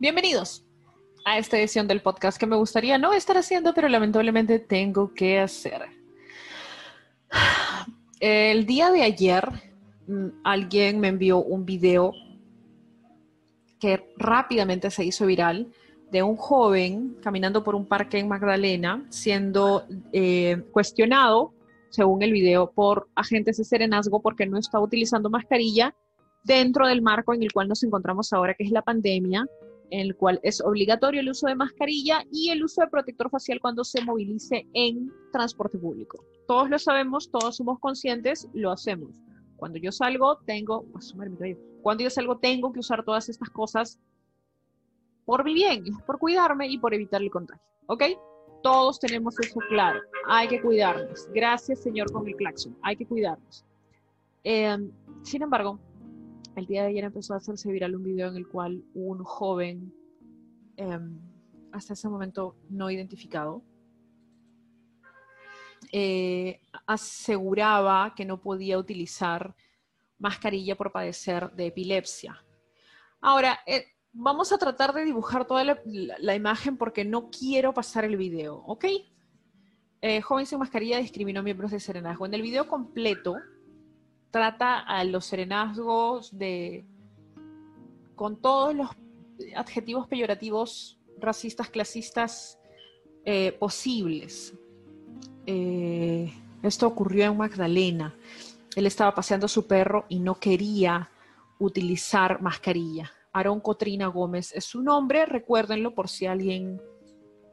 Bienvenidos a esta edición del podcast que me gustaría no estar haciendo, pero lamentablemente tengo que hacer. El día de ayer mm, alguien me envió un video que rápidamente se hizo viral de un joven caminando por un parque en Magdalena siendo eh, cuestionado, según el video, por agentes de serenazgo porque no está utilizando mascarilla dentro del marco en el cual nos encontramos ahora, que es la pandemia, en el cual es obligatorio el uso de mascarilla y el uso de protector facial cuando se movilice en transporte público. Todos lo sabemos, todos somos conscientes, lo hacemos. Cuando yo salgo, tengo, cuando yo salgo, tengo que usar todas estas cosas por mi bien, por cuidarme y por evitar el contagio. ¿Ok? Todos tenemos eso claro. Hay que cuidarnos. Gracias, Señor, con el claxon. Hay que cuidarnos. Em, sin embargo, el día de ayer empezó a hacerse viral un video en el cual un joven, em, hasta ese momento no identificado, eh, aseguraba que no podía utilizar mascarilla por padecer de epilepsia. Ahora, eh, vamos a tratar de dibujar toda la, imagen porque no quiero pasar el video, ¿ok? Eh, joven sin mascarilla discriminó miembros de Serenazgo. En el video completo trata a los serenazgos de con todos los adjetivos peyorativos racistas, clasistas eh, posibles. Eh, esto ocurrió en Magdalena. Él estaba paseando a su perro y no quería utilizar mascarilla. Aarón Cotrina Gómez es su nombre, recuérdenlo por si alguien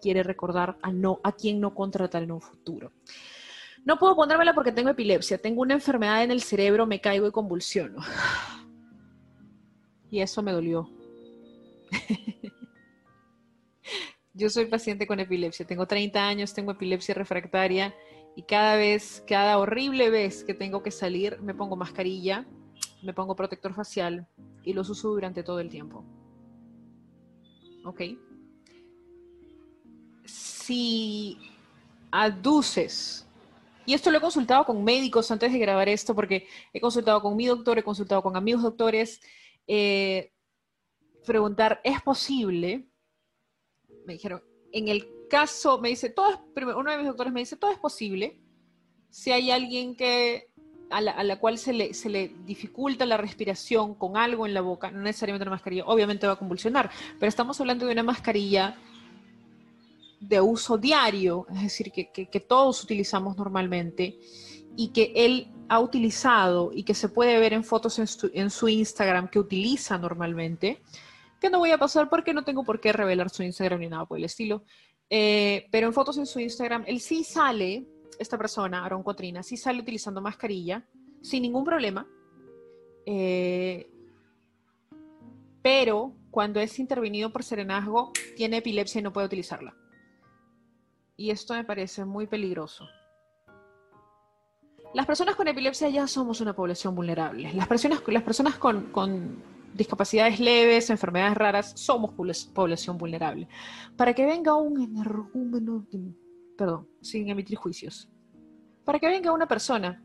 quiere recordar a, no, a quién no contratar en un futuro. No puedo ponérmela porque tengo epilepsia, tengo una enfermedad en el cerebro, me caigo y convulsiono. Y eso me dolió. Yo soy paciente con epilepsia, tengo 30 años, tengo epilepsia refractaria y cada vez, cada horrible vez que tengo que salir, me pongo mascarilla, me pongo protector facial y los uso durante todo el tiempo. ¿Ok? Si aduces y esto lo he consultado con médicos antes de grabar esto, porque he consultado con mi doctor, he consultado con amigos doctores. Eh, preguntar, ¿es posible? Me dijeron, en el caso, me dice, uno de mis doctores me dice, todo es posible si hay alguien que a la, cual se le, se le, dificulta la respiración con algo en la boca, no necesariamente una mascarilla, obviamente va a convulsionar, pero estamos hablando de una mascarilla de uso diario, es decir, que, todos utilizamos normalmente y que él ha utilizado y que se puede ver en fotos en su, Instagram que utiliza normalmente, que no voy a pasar porque no tengo por qué revelar su Instagram ni nada por el estilo, eh, pero en fotos en su Instagram, él sí sale, esta persona, Aaron Cotrina, sí sale utilizando mascarilla sin ningún problema, eh, pero cuando es intervenido por serenazgo, tiene epilepsia y no puede utilizarla. Y esto me parece muy peligroso. Las personas con epilepsia ya somos una población vulnerable. Las personas, las personas con, discapacidades leves, enfermedades raras, somos población vulnerable. Para que venga un energúmeno, perdón, sin emitir juicios, para que venga una persona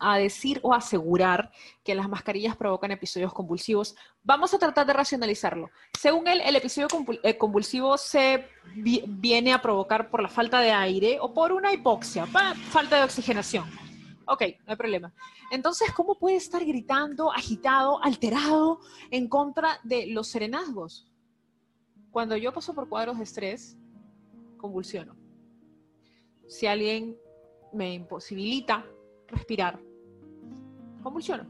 a decir o asegurar que las mascarillas provocan episodios convulsivos. Vamos a tratar de racionalizarlo. Según él, el episodio eh, convulsivo se viene a provocar por la falta de aire o por una hipoxia, falta de oxigenación. Ok, no hay problema. Entonces, ¿cómo puede estar gritando, agitado, alterado en contra de los serenazgos? Cuando yo paso por cuadros de estrés, convulsiono. Si alguien me imposibilita respirar, convulsionó.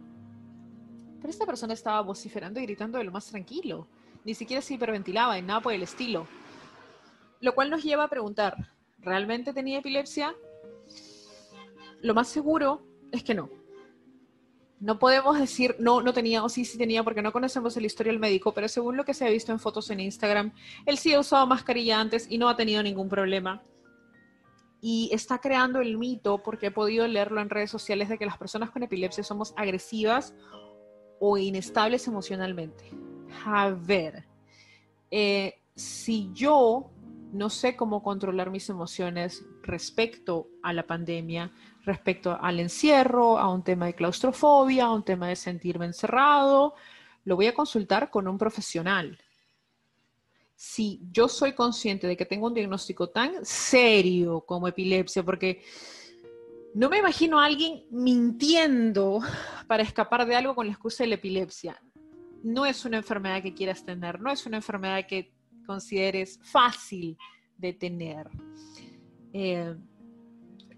Pero esta persona estaba vociferando y gritando de lo más tranquilo. Ni siquiera se hiperventilaba en nada por el estilo. Lo cual nos lleva a preguntar, ¿realmente tenía epilepsia? Lo más seguro es que no. No podemos decir no, no tenía o sí, sí tenía porque no conocemos el historial médico, pero según lo que se ha visto en fotos en Instagram, él sí ha usado mascarilla antes y no ha tenido ningún problema y está creando el mito, porque he podido leerlo en redes sociales, de que las personas con epilepsia somos agresivas o inestables emocionalmente. A ver, eh, si yo no sé cómo controlar mis emociones respecto a la pandemia, respecto al encierro, a un tema de claustrofobia, a un tema de sentirme encerrado, lo voy a consultar con un profesional. Si yo soy consciente de que tengo un diagnóstico tan serio como epilepsia, porque no me imagino a alguien mintiendo para escapar de algo con la excusa de la epilepsia. No es una enfermedad que quieras tener, no es una enfermedad que consideres fácil de tener. Eh,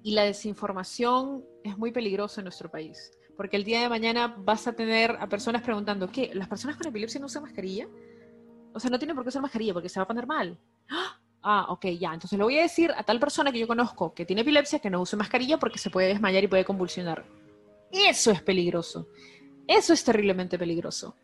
y la desinformación es muy peligrosa en nuestro país, porque el día de mañana vas a tener a personas preguntando, ¿qué? ¿Las personas con epilepsia no usan mascarilla? O sea, no tienen por qué usar mascarilla porque se va a poner mal. Ah, ok, ya. Entonces le voy a decir a tal persona que yo conozco que tiene epilepsia que no use mascarilla porque se puede desmayar y puede convulsionar. Eso es peligroso. Eso es terriblemente peligroso.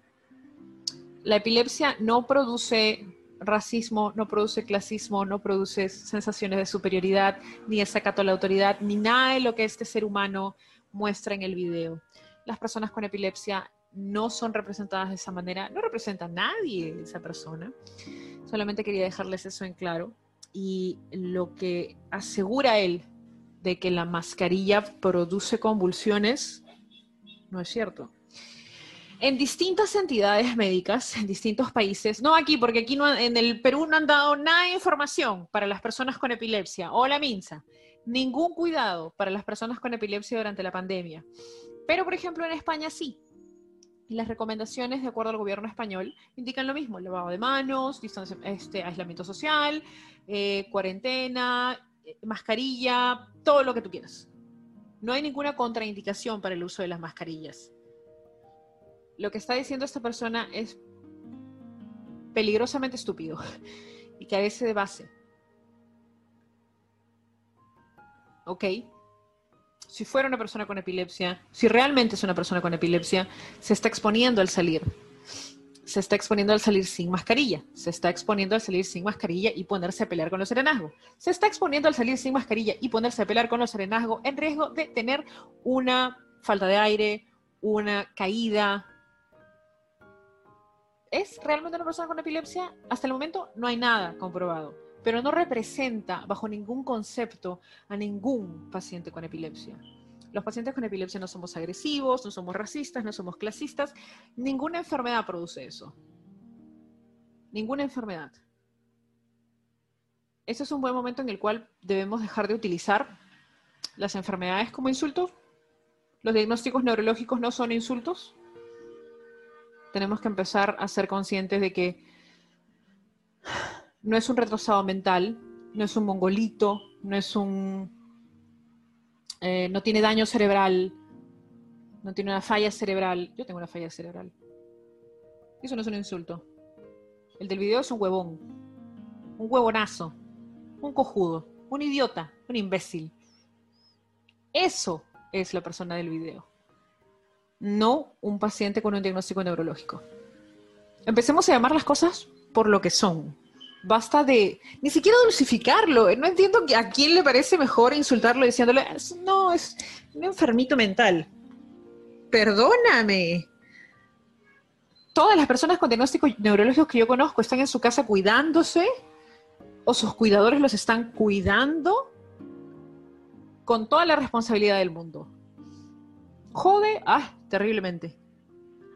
La epilepsia no produce racismo, no produce clasismo, no produce sensaciones de superioridad, ni desacato a la autoridad, ni nada de lo que este ser humano muestra en el video. Las personas con epilepsia no son representadas de esa manera, no representa a nadie esa persona. Solamente quería dejarles eso en claro. Y lo que asegura él de que la mascarilla produce convulsiones, no es cierto. En distintas entidades médicas, en distintos países, no aquí, porque aquí no, en el Perú no han dado nada de información para las personas con epilepsia o la MINSA, ningún cuidado para las personas con epilepsia durante la pandemia. Pero, por ejemplo, en España sí. Y las recomendaciones, de acuerdo al gobierno español, indican lo mismo: lavado de manos, este, aislamiento social, eh, cuarentena, eh, mascarilla, todo lo que tú quieras. No hay ninguna contraindicación para el uso de las mascarillas. Lo que está diciendo esta persona es peligrosamente estúpido y carece de base. ¿Ok? Si fuera una persona con epilepsia, si realmente es una persona con epilepsia, se está exponiendo al salir. Se está exponiendo al salir sin mascarilla. Se está exponiendo al salir sin mascarilla y ponerse a pelear con los serenazgos. Se está exponiendo al salir sin mascarilla y ponerse a pelear con los serenazgos en riesgo de tener una falta de aire, una caída. ¿Es realmente una persona con epilepsia? Hasta el momento no hay nada comprobado pero no representa bajo ningún concepto a ningún paciente con epilepsia. Los pacientes con epilepsia no somos agresivos, no somos racistas, no somos clasistas. Ninguna enfermedad produce eso. Ninguna enfermedad. Ese es un buen momento en el cual debemos dejar de utilizar las enfermedades como insultos. Los diagnósticos neurológicos no son insultos. Tenemos que empezar a ser conscientes de que no es un retrasado mental, no es un mongolito, no es un... Eh, no tiene daño cerebral, no tiene una falla cerebral. Yo tengo una falla cerebral. Eso no es un insulto. El del video es un huevón, un huevonazo, un cojudo, un idiota, un imbécil. Eso es la persona del video, no un paciente con un diagnóstico neurológico. Empecemos a llamar las cosas por lo que son. Basta de ni siquiera dulcificarlo. No entiendo a quién le parece mejor insultarlo diciéndole, no, es un enfermito mental. Perdóname. Todas las personas con diagnósticos neurológicos que yo conozco están en su casa cuidándose o sus cuidadores los están cuidando con toda la responsabilidad del mundo. Jode, ah, terriblemente.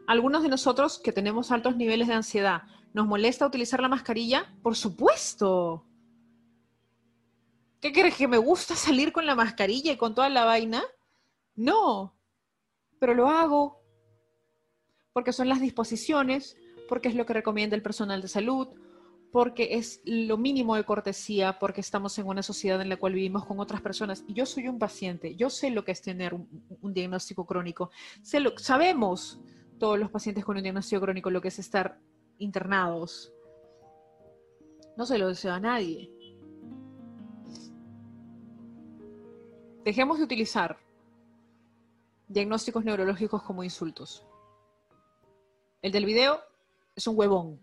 Algunos de nosotros que tenemos altos niveles de ansiedad, ¿Nos molesta utilizar la mascarilla? Por supuesto. ¿Qué crees que me gusta salir con la mascarilla y con toda la vaina? No, pero lo hago porque son las disposiciones, porque es lo que recomienda el personal de salud, porque es lo mínimo de cortesía, porque estamos en una sociedad en la cual vivimos con otras personas. Y yo soy un paciente, yo sé lo que es tener un, diagnóstico crónico. Sé lo, sabemos todos los pacientes con un diagnóstico crónico lo que es estar internados. No se lo deseo a nadie. Dejemos de utilizar diagnósticos neurológicos como insultos. El del video es un huevón.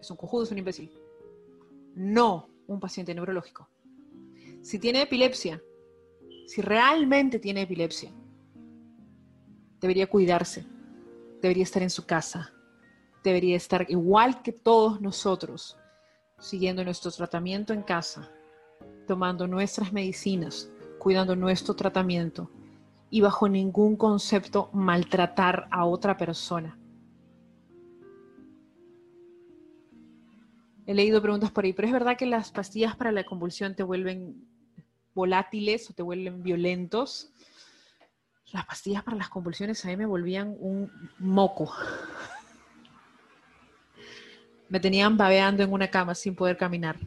Es un cojudo, es un imbécil. No un paciente neurológico. Si tiene epilepsia, si realmente tiene epilepsia, debería cuidarse, debería estar en su casa, debería estar igual que todos nosotros, siguiendo nuestro tratamiento en casa, tomando nuestras medicinas, cuidando nuestro tratamiento y bajo ningún concepto maltratar a otra persona. He leído preguntas por ahí, pero es verdad que las pastillas para la convulsión te vuelven volátiles o te vuelven violentos. Las pastillas para las convulsiones a mí me volvían un moco. Me tenían babeando en una cama sin poder caminar.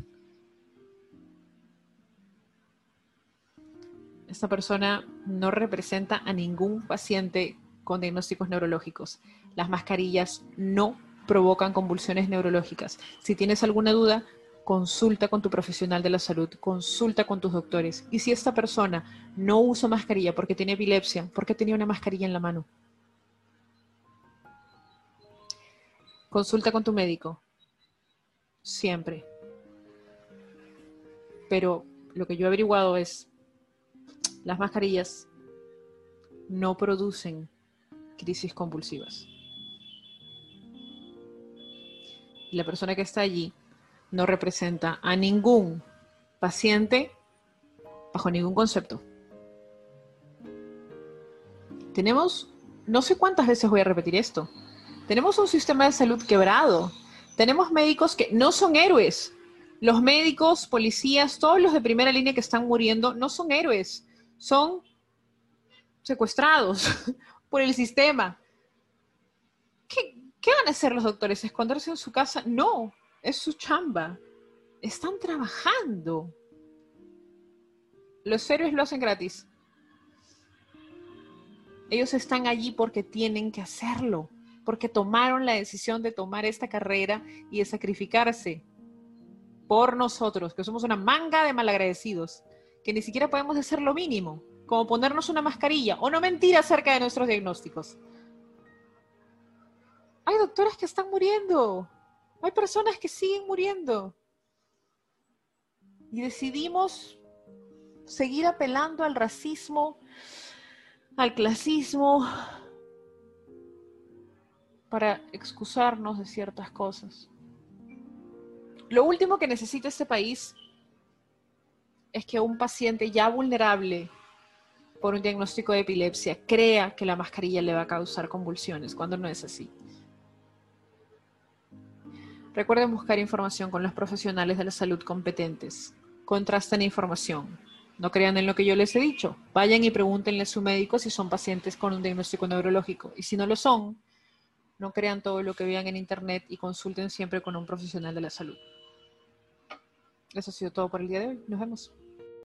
Esta persona no representa a ningún paciente con diagnósticos neurológicos. Las mascarillas no provocan convulsiones neurológicas. Si tienes alguna duda, consulta con tu profesional de la salud, consulta con tus doctores. Y si esta persona no usa mascarilla porque tiene epilepsia, ¿por qué tenía una mascarilla en la mano? Consulta con tu médico. Siempre. Pero lo que yo he averiguado es, las mascarillas no producen crisis convulsivas. Y la persona que está allí no representa a ningún paciente bajo ningún concepto. Tenemos, no sé cuántas veces voy a repetir esto, tenemos un sistema de salud quebrado, tenemos médicos que no son héroes. Los médicos, policías, todos los de primera línea que están muriendo no son héroes, son secuestrados por el sistema. ¿Qué, ¿Qué van a hacer los doctores? ¿Esconderse en su casa? No, es su chamba. Están trabajando. Los héroes lo hacen gratis. Ellos están allí porque tienen que hacerlo, porque tomaron la decisión de tomar esta carrera y de sacrificarse por nosotros, que somos una manga de malagradecidos, que ni siquiera podemos hacer lo mínimo, como ponernos una mascarilla o no mentir acerca de nuestros diagnósticos. Hay doctores que están muriendo, hay personas que siguen muriendo. Y decidimos seguir apelando al racismo, al clasismo, para excusarnos de ciertas cosas. Lo último que necesita este país es que un paciente ya vulnerable por un diagnóstico de epilepsia crea que la mascarilla le va a causar convulsiones, cuando no es así. Recuerden buscar información con los profesionales de la salud competentes. Contrasten información. No crean en lo que yo les he dicho. Vayan y pregúntenle a su médico si son pacientes con un diagnóstico neurológico. Y si no lo son, no crean todo lo que vean en internet y consulten siempre con un profesional de la salud. Eso ha sido todo por el día de hoy. Nos vemos.